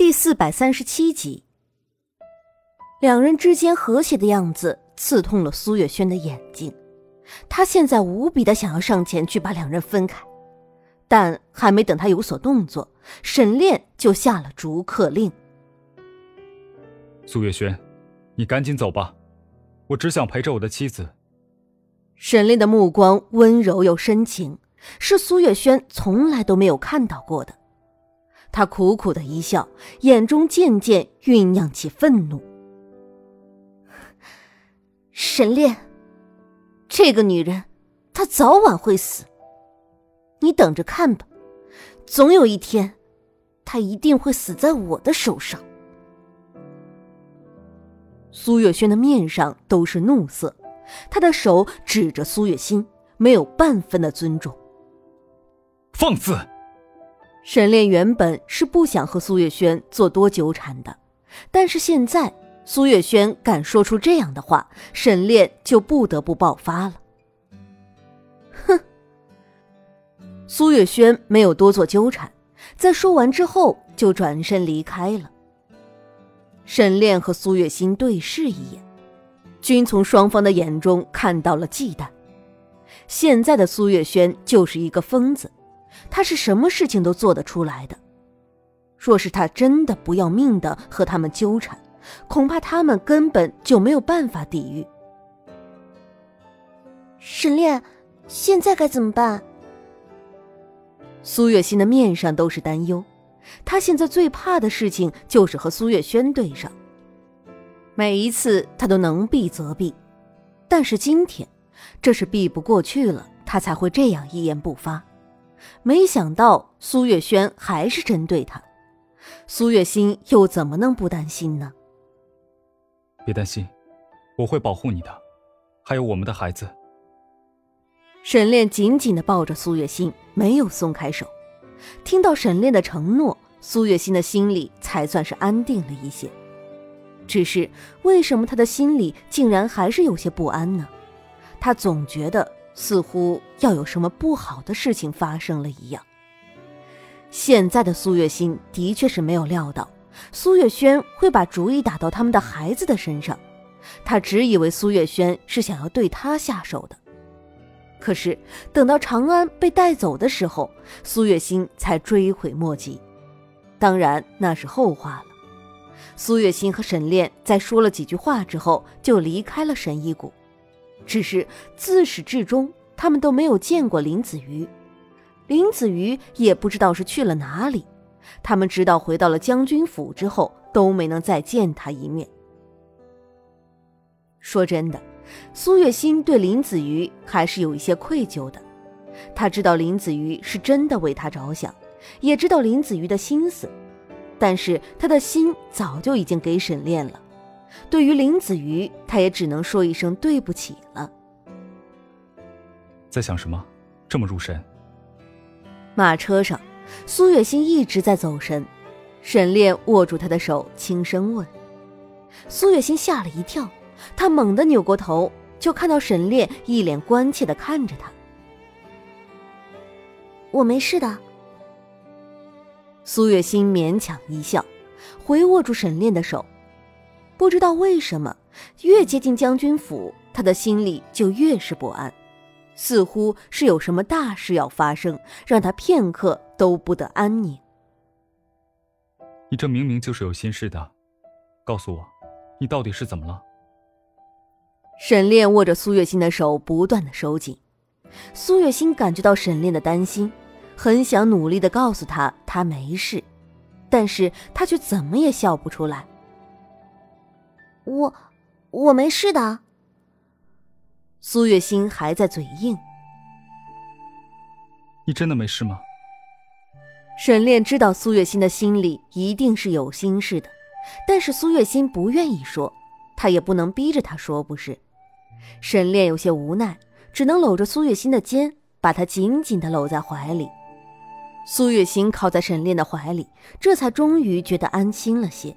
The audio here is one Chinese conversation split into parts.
第四百三十七集，两人之间和谐的样子刺痛了苏月轩的眼睛，他现在无比的想要上前去把两人分开，但还没等他有所动作，沈炼就下了逐客令：“苏月轩，你赶紧走吧，我只想陪着我的妻子。”沈炼的目光温柔又深情，是苏月轩从来都没有看到过的。他苦苦的一笑，眼中渐渐酝酿起愤怒。沈炼，这个女人，她早晚会死。你等着看吧，总有一天，她一定会死在我的手上。苏月轩的面上都是怒色，他的手指着苏月心，没有半分的尊重。放肆！沈炼原本是不想和苏月轩做多纠缠的，但是现在苏月轩敢说出这样的话，沈炼就不得不爆发了。哼！苏月轩没有多做纠缠，在说完之后就转身离开了。沈炼和苏月心对视一眼，均从双方的眼中看到了忌惮。现在的苏月轩就是一个疯子。他是什么事情都做得出来的。若是他真的不要命的和他们纠缠，恐怕他们根本就没有办法抵御。沈炼，现在该怎么办？苏月心的面上都是担忧。他现在最怕的事情就是和苏月轩对上。每一次他都能避则避，但是今天，这是避不过去了，他才会这样一言不发。没想到苏月轩还是针对他，苏月心又怎么能不担心呢？别担心，我会保护你的，还有我们的孩子。沈炼紧紧的抱着苏月心，没有松开手。听到沈炼的承诺，苏月心的心里才算是安定了一些。只是为什么他的心里竟然还是有些不安呢？他总觉得。似乎要有什么不好的事情发生了一样。现在的苏月心的确是没有料到苏月轩会把主意打到他们的孩子的身上，他只以为苏月轩是想要对他下手的。可是等到长安被带走的时候，苏月心才追悔莫及。当然那是后话了。苏月心和沈炼在说了几句话之后，就离开了神医谷。只是自始至终，他们都没有见过林子瑜，林子瑜也不知道是去了哪里。他们直到回到了将军府之后，都没能再见他一面。说真的，苏月心对林子瑜还是有一些愧疚的。他知道林子瑜是真的为他着想，也知道林子瑜的心思，但是他的心早就已经给沈炼了。对于林子瑜，他也只能说一声对不起了。在想什么？这么入神？马车上，苏月心一直在走神。沈炼握住他的手，轻声问：“苏月心吓了一跳，他猛地扭过头，就看到沈炼一脸关切的看着他。我没事的。”苏月心勉强一笑，回握住沈炼的手。不知道为什么，越接近将军府，他的心里就越是不安，似乎是有什么大事要发生，让他片刻都不得安宁。你这明明就是有心事的，告诉我，你到底是怎么了？沈炼握着苏月心的手，不断的收紧。苏月心感觉到沈炼的担心，很想努力的告诉他他没事，但是他却怎么也笑不出来。我，我没事的。苏月心还在嘴硬。你真的没事吗？沈炼知道苏月心的心里一定是有心事的，但是苏月心不愿意说，他也不能逼着他说，不是？沈炼有些无奈，只能搂着苏月心的肩，把她紧紧的搂在怀里。苏月心靠在沈炼的怀里，这才终于觉得安心了些。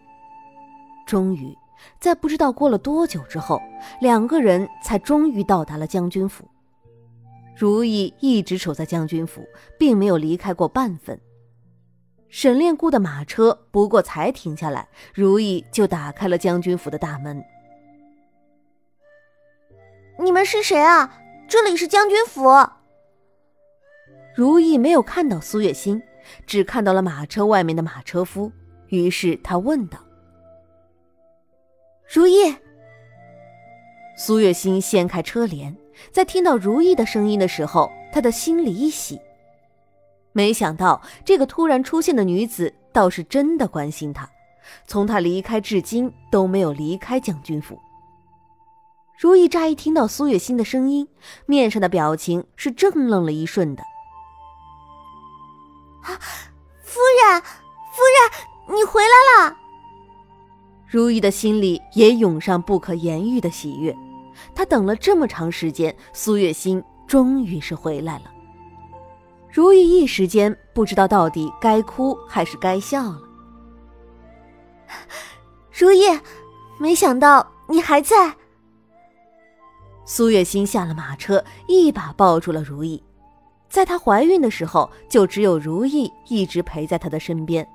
终于。在不知道过了多久之后，两个人才终于到达了将军府。如意一直守在将军府，并没有离开过半分。沈炼雇的马车不过才停下来，如意就打开了将军府的大门。你们是谁啊？这里是将军府。如意没有看到苏月心，只看到了马车外面的马车夫，于是他问道：“如意。”苏月心掀开车帘，在听到如意的声音的时候，他的心里一喜。没想到这个突然出现的女子倒是真的关心他，从他离开至今都没有离开将军府。如意乍一听到苏月心的声音，面上的表情是怔愣了一瞬的。啊，夫人，夫人，你回来了！如意的心里也涌上不可言喻的喜悦，她等了这么长时间，苏月心终于是回来了。如意一时间不知道到底该哭还是该笑了。如意，没想到你还在。苏月心下了马车，一把抱住了如意。在她怀孕的时候，就只有如意一直陪在她的身边。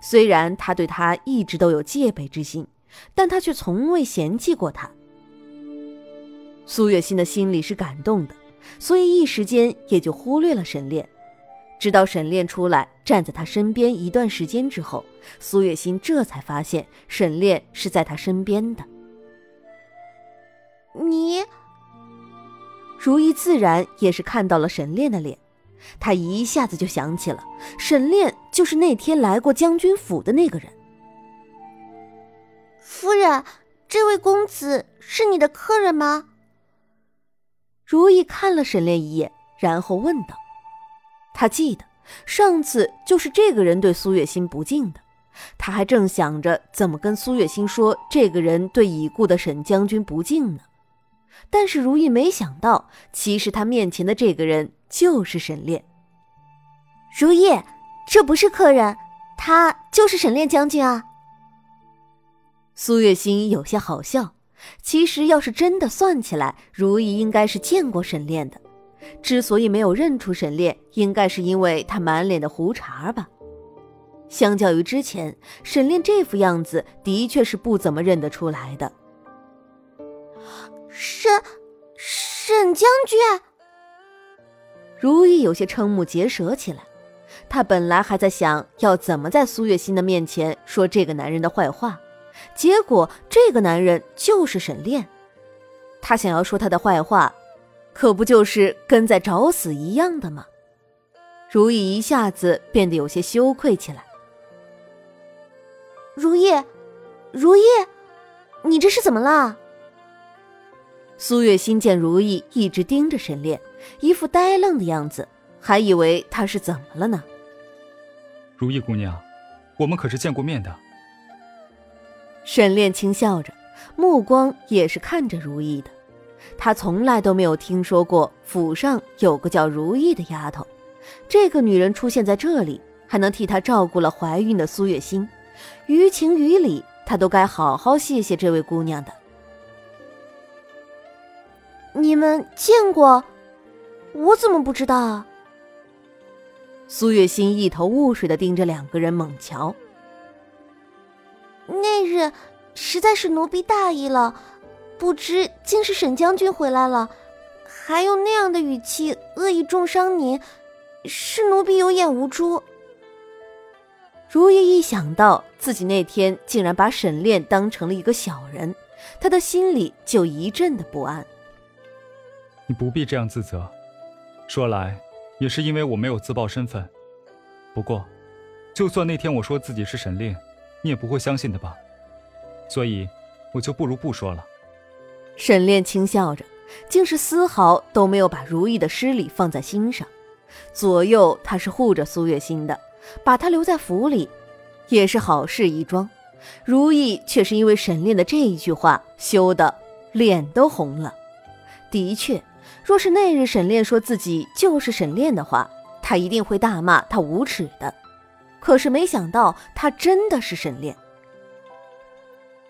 虽然他对他一直都有戒备之心，但他却从未嫌弃过他。苏月心的心里是感动的，所以一时间也就忽略了沈炼。直到沈炼出来站在他身边一段时间之后，苏月心这才发现沈炼是在他身边的。你，如意自然也是看到了沈炼的脸，她一下子就想起了沈炼就是那天来过将军府的那个人。夫人，这位公子是你的客人吗？如意看了沈炼一眼，然后问道。他记得上次就是这个人对苏月心不敬的，他还正想着怎么跟苏月心说这个人对已故的沈将军不敬呢。但是如意没想到，其实他面前的这个人就是沈炼。如意，这不是客人，他就是沈炼将军啊。苏月心有些好笑，其实要是真的算起来，如意应该是见过沈炼的。之所以没有认出沈炼，应该是因为他满脸的胡茬吧。相较于之前，沈炼这副样子的确是不怎么认得出来的。沈沈将军，如意有些瞠目结舌起来。他本来还在想要怎么在苏月心的面前说这个男人的坏话，结果这个男人就是沈炼。他想要说他的坏话。可不就是跟在找死一样的吗？如意一下子变得有些羞愧起来。如意，如意，你这是怎么了？苏月心见如意一直盯着沈炼，一副呆愣的样子，还以为他是怎么了呢。如意姑娘，我们可是见过面的。沈炼轻笑着，目光也是看着如意的。他从来都没有听说过府上有个叫如意的丫头，这个女人出现在这里，还能替他照顾了怀孕的苏月心，于情于理，他都该好好谢谢这位姑娘的。你们见过？我怎么不知道啊？苏月心一头雾水的盯着两个人猛瞧。那日实在是奴婢大意了。不知竟是沈将军回来了，还用那样的语气恶意重伤您，是奴婢有眼无珠。如意一想到自己那天竟然把沈炼当成了一个小人，他的心里就一阵的不安。你不必这样自责，说来也是因为我没有自曝身份。不过，就算那天我说自己是沈炼，你也不会相信的吧？所以，我就不如不说了。沈炼轻笑着，竟是丝毫都没有把如意的失礼放在心上。左右他是护着苏月心的，把她留在府里，也是好事一桩。如意却是因为沈炼的这一句话，羞得脸都红了。的确，若是那日沈炼说自己就是沈炼的话，他一定会大骂他无耻的。可是没想到，他真的是沈炼。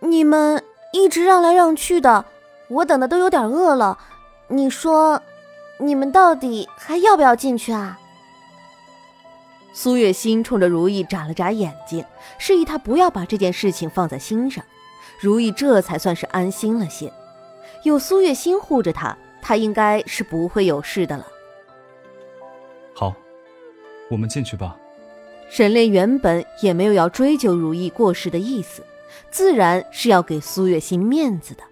你们一直让来让去的。我等的都有点饿了，你说，你们到底还要不要进去啊？苏月心冲着如意眨了眨眼睛，示意他不要把这件事情放在心上。如意这才算是安心了些，有苏月心护着他，他应该是不会有事的了。好，我们进去吧。沈炼原本也没有要追究如意过失的意思，自然是要给苏月心面子的。